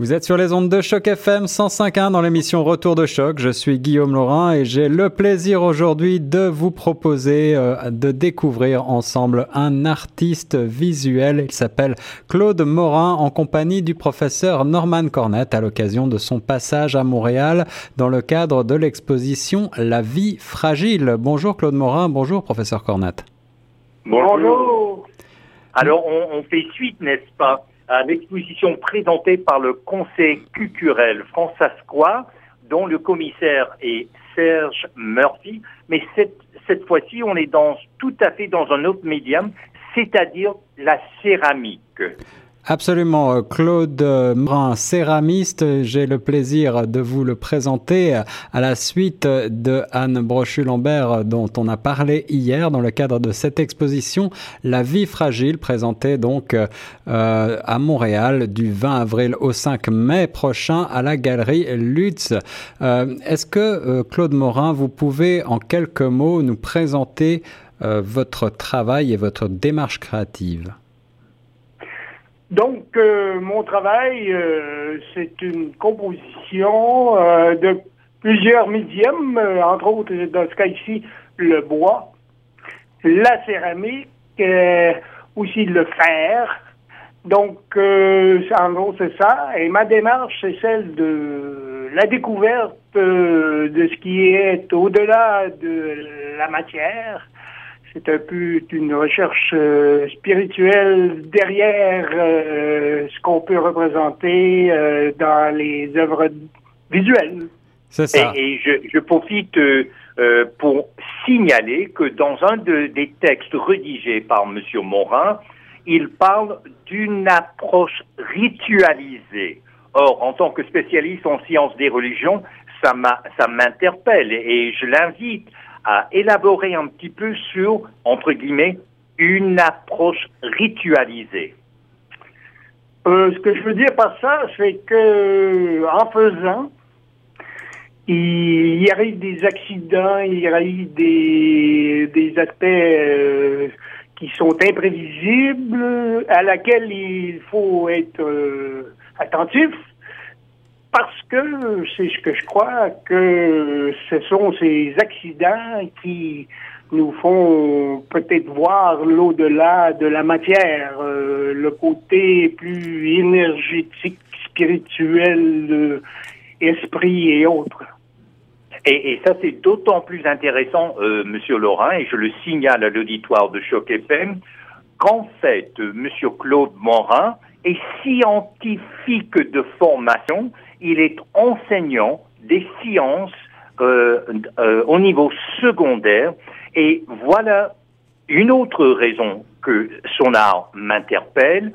Vous êtes sur les ondes de Choc FM 105.1 dans l'émission Retour de Choc. Je suis Guillaume Laurin et j'ai le plaisir aujourd'hui de vous proposer euh, de découvrir ensemble un artiste visuel. Il s'appelle Claude Morin en compagnie du professeur Norman Cornette à l'occasion de son passage à Montréal dans le cadre de l'exposition La vie fragile. Bonjour Claude Morin, bonjour professeur Cornette. Bonjour. Alors on, on fait suite, n'est-ce pas? À l'exposition présentée par le Conseil culturel françaiscois, dont le commissaire est Serge Murphy. Mais cette, cette fois-ci, on est dans, tout à fait dans un autre médium, c'est-à-dire la céramique. Absolument, euh, Claude Morin, céramiste, j'ai le plaisir de vous le présenter à la suite de Anne Brochu-Lambert dont on a parlé hier dans le cadre de cette exposition La vie fragile présentée donc euh, à Montréal du 20 avril au 5 mai prochain à la galerie Lutz. Euh, est-ce que Claude Morin, vous pouvez en quelques mots nous présenter votre travail et votre démarche créative? Donc, euh, mon travail, euh, c'est une composition euh, de plusieurs médiums, entre autres, dans ce cas ici, le bois, la céramique, aussi le fer. Donc, en gros, c'est ça. Et ma démarche, c'est celle de la découverte de ce qui est au-delà de la matière, c'est un peu une recherche euh, spirituelle derrière euh, ce qu'on peut représenter euh, dans les œuvres visuelles. C'est ça. Et, je, je, profite pour signaler que dans un de, des textes rédigés par M. Morin, il parle d'une approche ritualisée. Or, en tant que spécialiste en sciences des religions, ça m'interpelle et je l'invite à élaborer un petit peu sur, entre guillemets, une approche ritualisée. Euh, ce que je veux dire par ça, c'est que en faisant, il y arrive des accidents, il y arrive des, des aspects euh, qui sont imprévisibles, à laquelle il faut être euh, attentif parce que c'est ce que je crois que ce sont ces accidents qui nous font peut-être voir l'au-delà de la matière, euh, le côté plus énergétique, spirituel, esprit et autres. Et, ça, c'est d'autant plus intéressant, euh, Monsieur Laurent, et je le signale à l'auditoire de Choc FM, qu'en fait, Monsieur Claude Morin est scientifique de formation il est enseignant des sciences euh, euh, au niveau secondaire. Et voilà une autre raison que son art m'interpelle,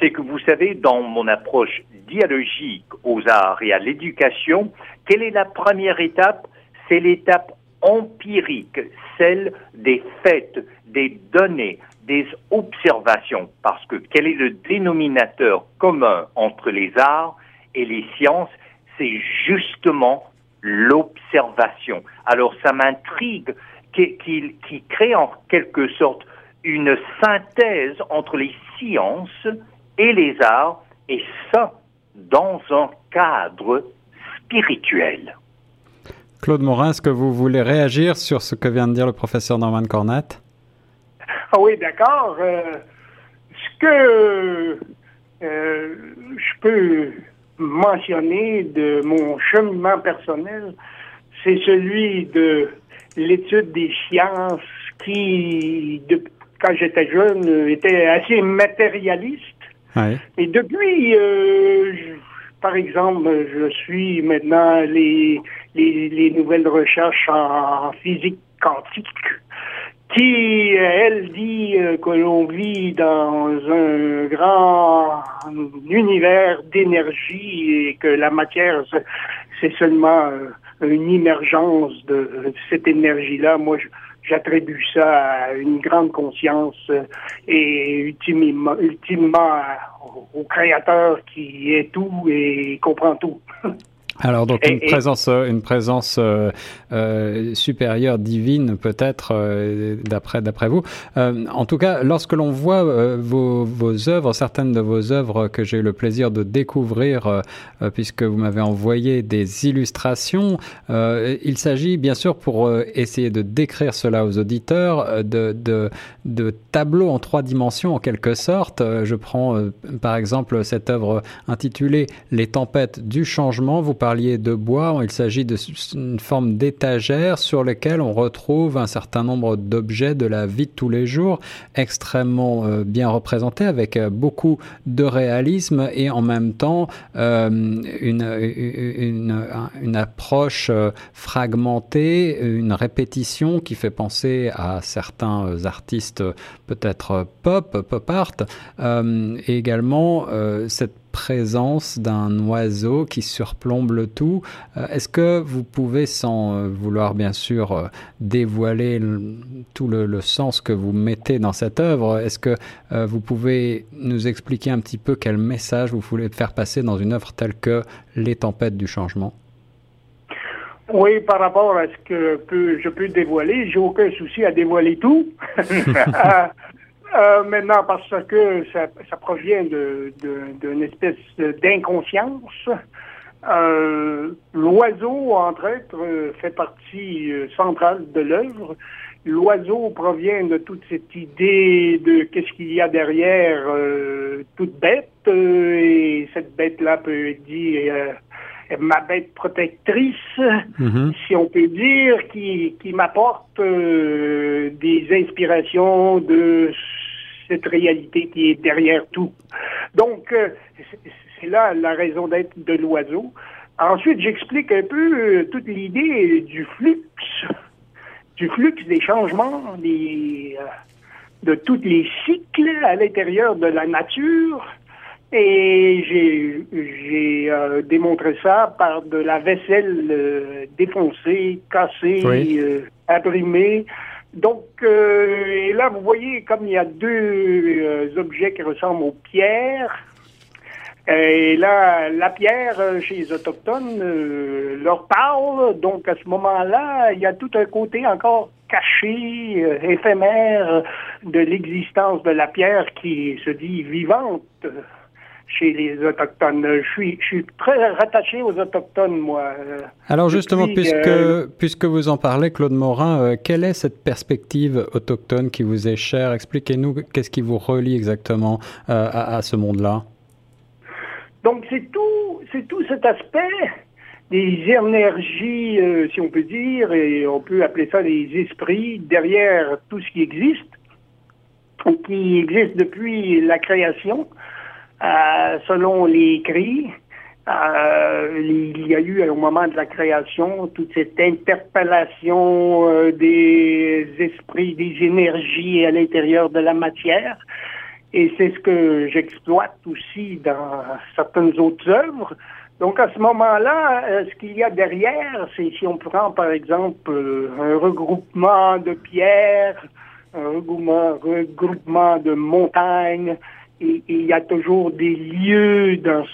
c'est que vous savez, dans mon approche dialogique aux arts et à l'éducation, quelle est la première étape? C'est l'étape empirique, celle des faits, des données, des observations. Parce que quel est le dénominateur commun entre les arts et les sciences, c'est justement l'observation. Alors ça m'intrigue qu'il crée en quelque sorte une synthèse entre les sciences et les arts, et ça dans un cadre spirituel. Claude Morin, est-ce que vous voulez réagir sur ce que vient de dire le professeur Norman Cornette Ah oui, d'accord. Euh, ce que euh, je peux mentionné de mon cheminement personnel, c'est celui de l'étude des sciences qui, quand j'étais jeune, était assez matérialiste. Et depuis, euh, par exemple, je suis maintenant les, les, nouvelles recherches en physique quantique qui, elle, dit euh, que l'on vit dans un grand univers d'énergie et que la matière, c'est seulement euh, une émergence de cette énergie-là. Moi, j'attribue ça à une grande conscience euh, et ultimement, ultimement au Créateur qui est tout et comprend tout. Alors donc une présence, euh, une présence euh, euh, supérieure divine peut-être euh, d'après d'après vous. En tout cas, lorsque l'on voit vos, vos œuvres, certaines de vos œuvres que j'ai eu le plaisir de découvrir, puisque vous m'avez envoyé des illustrations, il s'agit bien sûr pour essayer de décrire cela aux auditeurs de, de, de tableaux en trois dimensions en quelque sorte. Je prends par exemple cette œuvre intitulée Les tempêtes du changement. Vous de bois, il s'agit d'une forme d'étagère sur lesquelles on retrouve un certain nombre d'objets de la vie de tous les jours, extrêmement euh, bien représentés, avec euh, beaucoup de réalisme et en même temps euh, une, une, une, approche fragmentée, une répétition qui fait penser à certains artistes peut-être pop, pop art, et également cette présence d'un oiseau qui surplombe le tout. Euh, est-ce que vous pouvez, sans euh, vouloir bien sûr euh, dévoiler tout le, sens que vous mettez dans cette œuvre, est-ce que vous pouvez nous expliquer un petit peu quel message vous voulez faire passer dans une œuvre telle que Les tempêtes du changement? Oui, par rapport à ce que je peux dévoiler, j'ai aucun souci à dévoiler tout. Euh, maintenant, parce que ça, ça provient d'une espèce d'inconscience. Euh, L'oiseau, entre autres, fait partie euh, centrale de l'œuvre. L'oiseau provient de toute cette idée de qu'est-ce qu'il y a derrière euh, toute bête, euh, et cette bête-là peut dire ma bête protectrice, mm-hmm. si on peut dire, qui, qui m'apporte euh, des inspirations de cette réalité qui est derrière tout. Donc, euh, c'est là la raison d'être de l'oiseau. Ensuite, j'explique un peu euh, toute l'idée du flux, du flux des changements, des, euh, de tous les cycles à l'intérieur de la nature. Et j'ai j'ai démontré ça par de la vaisselle défoncée, cassée, oui. imprimée, donc, euh, et là, vous voyez, comme il y a deux euh, objets qui ressemblent aux pierres, et là, la pierre euh, chez les Autochtones euh, leur parle, donc à ce moment-là, il y a tout un côté encore caché, euh, éphémère de l'existence de la pierre qui se dit vivante chez les Autochtones. Je suis, je suis très rattaché aux Autochtones, moi. Alors justement, puisque, euh, puisque vous en parlez, Claude Morin, euh, quelle est cette perspective autochtone qui vous est chère? Expliquez-nous qu'est-ce qui vous relie exactement euh, à, à, ce monde-là. Donc c'est tout, c'est tout cet aspect des énergies, euh, si on peut dire, et on peut appeler ça des esprits derrière tout ce qui existe, qui existe depuis la création. Euh, selon les cris, euh, il y a eu au moment de la création toute cette interpellation euh, des esprits, des énergies à l'intérieur de la matière. Et c'est ce que j'exploite aussi dans certaines autres œuvres. Donc à ce moment-là, euh, ce qu'il y a derrière, c'est si on prend par exemple un regroupement de pierres, un regroupement, regroupement de montagnes, il y a toujours des lieux dans,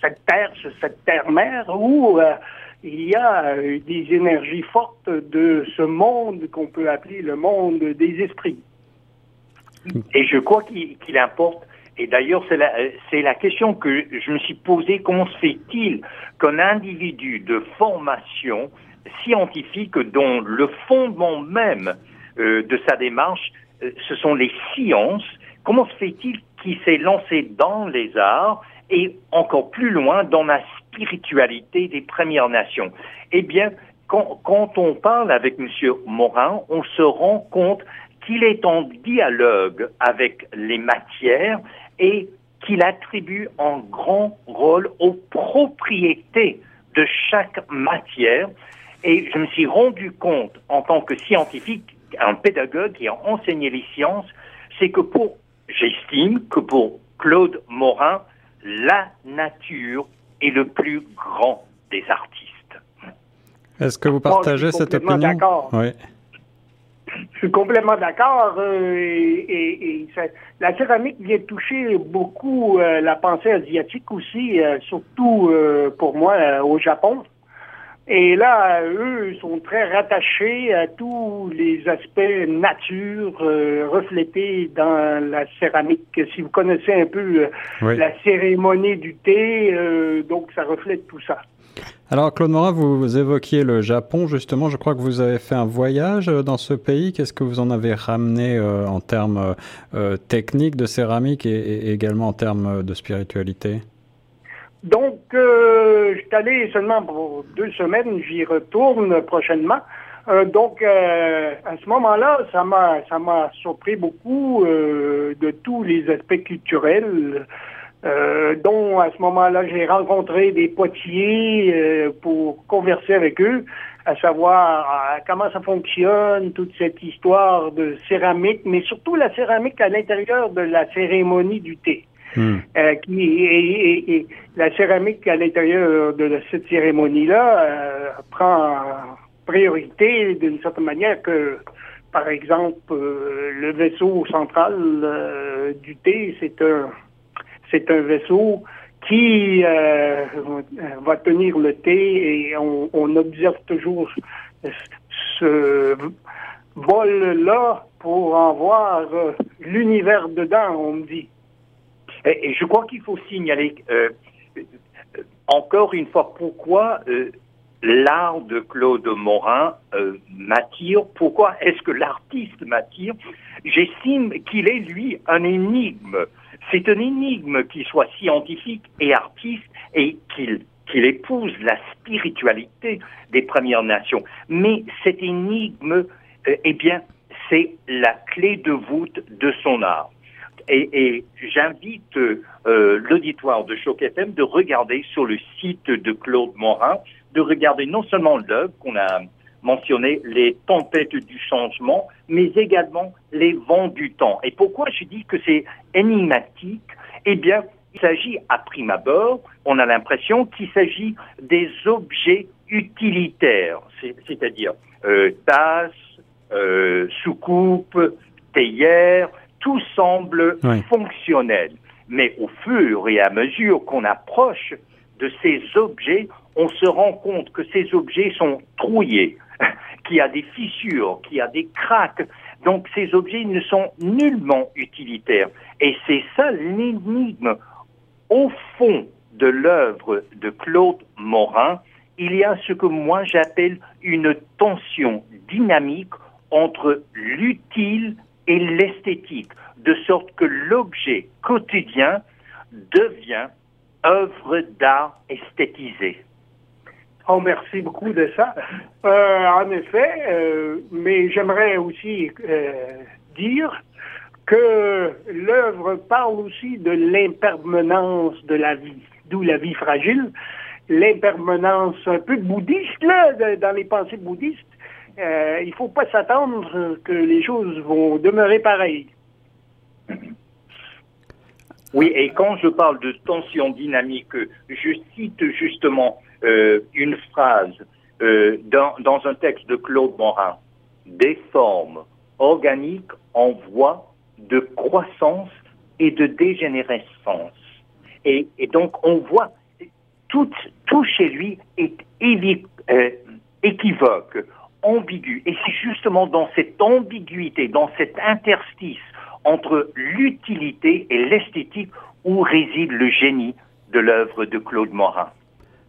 cette terre, cette terre-mère, où euh, il y a euh, des énergies fortes de ce monde qu'on peut appeler le monde des esprits. Et je crois qu'il importe, et d'ailleurs c'est la, question que je me suis posée, comment se fait-il qu'un individu de formation scientifique dont le fondement même euh, de sa démarche, ce sont les sciences, Comment se fait-il qu'il s'est lancé dans les arts et encore plus loin dans la spiritualité des Premières Nations? Eh bien, quand, on parle avec M. Morin, on se rend compte qu'il est en dialogue avec les matières et qu'il attribue un grand rôle aux propriétés de chaque matière. Et je me suis rendu compte, en tant que scientifique, un pédagogue qui a enseigné les sciences, c'est que pour J'estime que pour Claude Morin, la nature est le plus grand des artistes. Est-ce que vous partagez cette opinion? Oui. Je suis complètement d'accord. Euh, et, la céramique vient toucher beaucoup euh, la pensée asiatique aussi, euh, surtout pour moi au Japon. Et là, eux sont très rattachés à tous les aspects nature reflétés dans la céramique. Si vous connaissez un peu la cérémonie du thé, donc ça reflète tout ça. Alors Claude Morin, vous, évoquiez le Japon justement. Je crois que vous avez fait un voyage euh, dans ce pays. Qu'est-ce que vous en avez ramené euh, en termes euh, techniques de céramique et, également en termes de spiritualité? Donc, je suis allé seulement pour deux semaines. J'y retourne prochainement. donc, à ce moment-là, ça m'a ça m'a surpris beaucoup de tous les aspects culturels. Euh, dont à ce moment-là j'ai rencontré des potiers euh, pour converser avec eux, à savoir euh, comment ça fonctionne, toute cette histoire de céramique, mais surtout la céramique à l'intérieur de la cérémonie du thé. Hmm. qui et, la céramique à l'intérieur de cette cérémonie-là prend priorité d'une certaine manière que, par exemple, le vaisseau central du thé, c'est un c'est un vaisseau qui euh, va tenir le thé et on, observe toujours ce vol-là pour en voir euh, l'univers dedans, on me dit. Et, je crois qu'il faut signaler euh, encore une fois pourquoi l'art de Claude Morin m'attire. Pourquoi est-ce que l'artiste m'attire? J'estime qu'il est, lui, un énigme. C'est une énigme qu'il soit scientifique et artiste et qu'il qu'il épouse la spiritualité des Premières Nations. Mais cette énigme, euh, eh bien, c'est la clé de voûte de son art. Et, j'invite euh, l'auditoire de Choc FM de regarder sur le site de Claude Morin, de regarder non seulement l'œuvre qu'on a mentionné les tempêtes du changement, mais également les vents du temps. Et pourquoi je dis que c'est énigmatique? Eh bien, il s'agit à prime abord, on a l'impression qu'il s'agit des objets utilitaires, c'est-à-dire euh, tasses, euh, soucoupes, théières, tout semble fonctionnel. Mais au fur et à mesure qu'on approche de ces objets, on se rend compte que ces objets sont trouillés, qui a des fissures, qui a des craques. Donc ces objets ne sont nullement utilitaires. Et c'est ça l'énigme. Au fond de l'œuvre de Claude Morin, il y a ce que moi j'appelle une tension dynamique entre l'utile et l'esthétique, de sorte que l'objet quotidien devient œuvre d'art esthétisée. Oh, merci beaucoup de ça. Euh, en effet, euh, mais j'aimerais aussi euh, dire que l'œuvre parle aussi de l'impermanence de la vie, d'où la vie fragile, l'impermanence un peu bouddhiste, là, dans les pensées bouddhistes. Il ne faut pas s'attendre que les choses vont demeurer pareilles. Oui, et quand je parle de tension dynamique, je cite justement euh, une phrase euh, dans, dans, un texte de Claude Morin. Des formes organiques en voie de croissance et de dégénérescence. Et, donc on voit tout, tout chez lui est euh, équivoque, ambigu. Et c'est justement dans cette ambiguïté, dans cet interstice entre l'utilité et l'esthétique où réside le génie de l'œuvre de Claude Morin.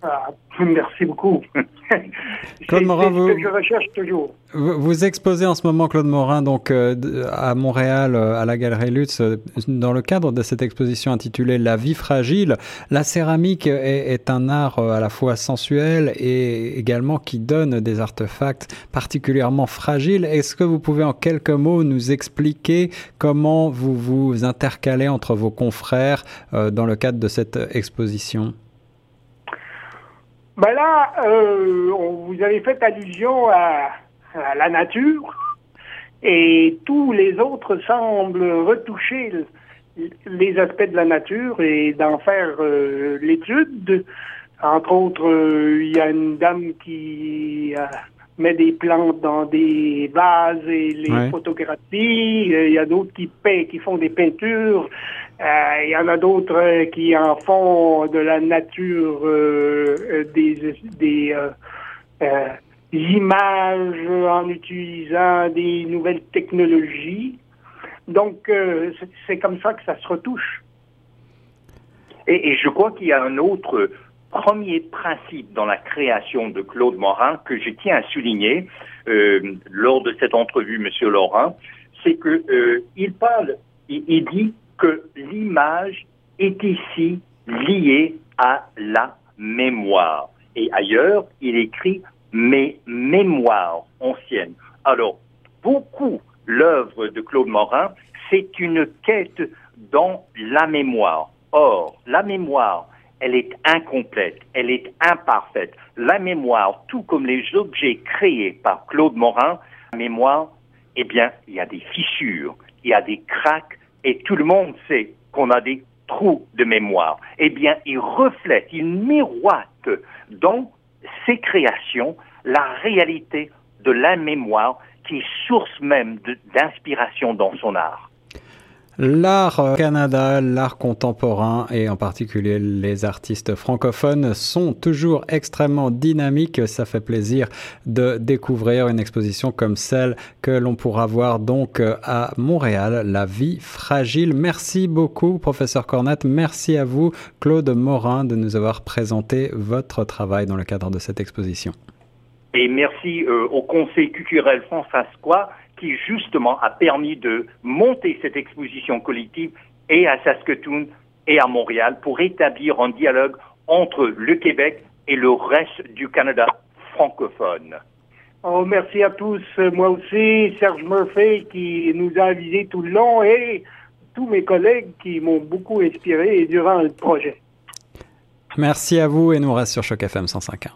Ah, merci beaucoup. Claude Morin, vous, que je recherche toujours. Vous, exposez en ce moment, Claude Morin, donc euh, à Montréal, euh, à la Galerie Lutz, euh, dans le cadre de cette exposition intitulée La vie fragile. La céramique est, un art à la fois sensuel et également qui donne des artefacts particulièrement fragiles. Est-ce que vous pouvez en quelques mots nous expliquer comment vous vous intercalez entre vos confrères dans le cadre de cette exposition? Ben là, euh, vous avez fait allusion à, la nature et tous les autres semblent retoucher les aspects de la nature et d'en faire euh, l'étude. Entre autres, euh, il y a une dame qui mettent des plantes dans des vases et les photographies. Il y a d'autres qui peignent, qui font des peintures. Il y en a d'autres qui en font de la nature des, des images en utilisant des nouvelles technologies. Donc, c'est comme ça que ça se retouche. Et, je crois qu'il y a un autre premier principe dans la création de Claude Morin que je tiens à souligner euh, lors de cette entrevue, Monsieur Laurent, c'est que euh, il parle, il, dit que l'image est ici liée à la mémoire. Et ailleurs, il écrit mes mémoires anciennes. Alors, beaucoup l'œuvre de Claude Morin, c'est une quête dans la mémoire. Or, la mémoire, elle est incomplète, elle est imparfaite. La mémoire, tout comme les objets créés par Claude Morin, la mémoire, eh bien, il y a des fissures, il y a des craques, et tout le monde sait qu'on a des trous de mémoire. Eh bien, il reflète, il miroite dans ses créations la réalité de la mémoire qui est source même d'inspiration dans son art. L'art Canada, l'art contemporain et en particulier les artistes francophones sont toujours extrêmement dynamiques. Ça fait plaisir de découvrir une exposition comme celle que l'on pourra voir donc à Montréal, La vie fragile. Merci beaucoup, professeur Cornette. Merci à vous, Claude Morin, de nous avoir présenté votre travail dans le cadre de cette exposition. Et merci euh, au Conseil culturel françois qui justement a permis de monter cette exposition collective et à Saskatoon et à Montréal pour établir un dialogue entre le Québec et le reste du Canada francophone. Oh, merci à tous. Moi aussi, Serge Murphy qui nous a avisés tout le long et tous mes collègues qui m'ont beaucoup inspiré durant le projet. Merci à vous et nous reste sur Choc FM 105.1.